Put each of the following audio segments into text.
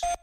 Producciones.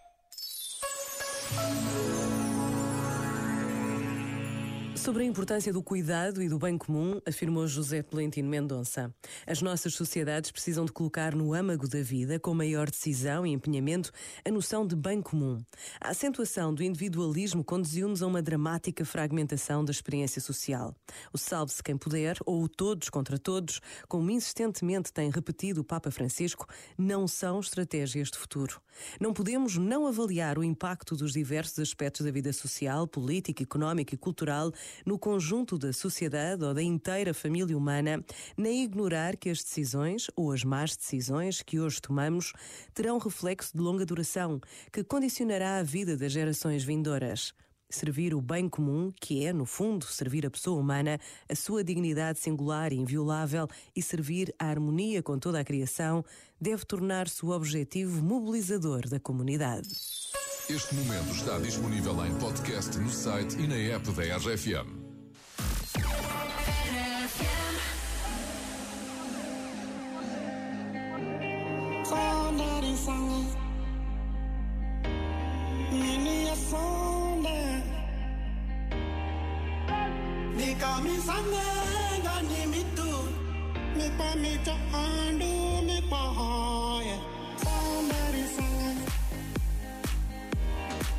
Sobre a importância do cuidado e do bem comum, afirmou José Tolentino Mendonça. As nossas sociedades precisam de colocar no âmago da vida, com maior decisão e empenhamento, a noção de bem comum. A acentuação do individualismo conduziu-nos a uma dramática fragmentação da experiência social. O salve-se quem puder, ou o todos contra todos, como insistentemente tem repetido o Papa Francisco, não são estratégias de futuro. Não podemos não avaliar o impacto dos diversos aspectos da vida social, política, económica e cultural no conjunto da sociedade ou da inteira família humana, nem ignorar que as decisões ou as más decisões que hoje tomamos terão reflexo de longa duração, que condicionará a vida das gerações vindouras. Servir o bem comum, que é, no fundo, servir a pessoa humana, a sua dignidade singular e inviolável e servir a harmonia com toda a criação, deve tornar-se o objetivo mobilizador da comunidade. Este momento está disponível em podcast no site e na app da RFM. Ta andu mi pa hoye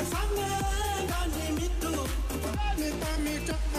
famille, famille, dans les mythos. Ne pas me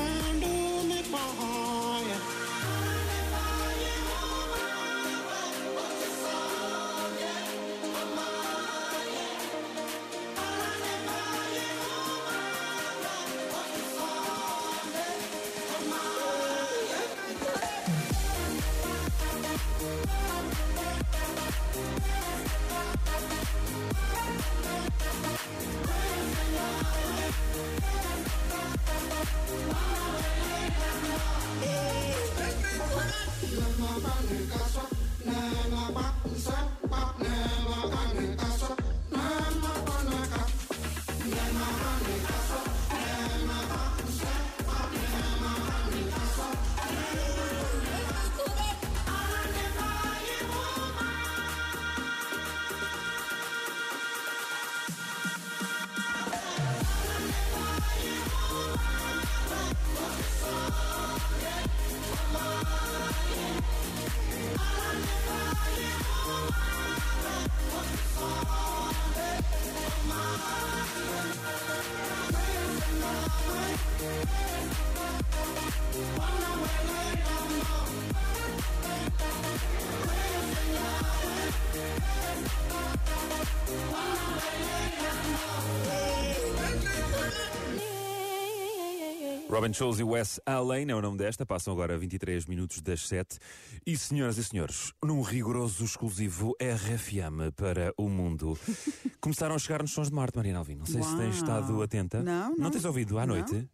Robin Schulz e Wes Allen é o nome desta, passam agora 23 minutos das 7. E senhoras e senhores, num rigoroso exclusivo RFM para o mundo, começaram a chegar nos sons de Marte, Mariana Alvim. Não sei se tens Uau. estado atenta. Não, não. Não tens ouvido à Não. noite?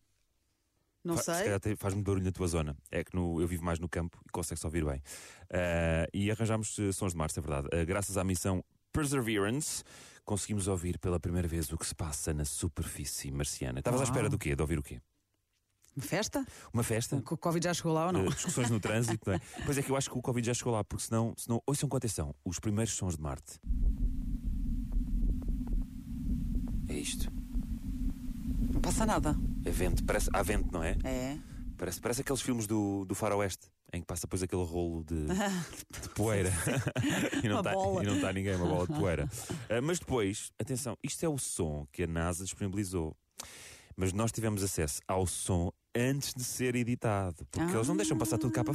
Não Fa- Se sei. calhar te- faz-me barulho na tua zona. É que no- eu vivo mais no campo e consegue-se ouvir bem. Ah, e arranjámos eh, sons de Marte, é verdade. Ah, graças à missão Perseverance, conseguimos ouvir pela primeira vez o que se passa na superfície marciana. Estavas à Uau. espera do quê? De ouvir o quê? Festa? Uma festa? O Covid já chegou lá ou não? Eh, discussões no trânsito. não é? Pois é que eu acho que o Covid já chegou lá, porque senão, senão ouçam com atenção os primeiros sons de Marte. É isto. Não passa nada. É vento, parece, há vento, não é? É. Parece, parece aqueles filmes do, do Faroeste, em que passa depois aquele rolo de, de poeira. e não Uma está e não está ninguém, uma bola de poeira. Ah, mas depois, atenção, isto é o som que a NASA disponibilizou. Mas nós tivemos acesso ao som antes de ser editado, porque eles não deixam passar tudo cá para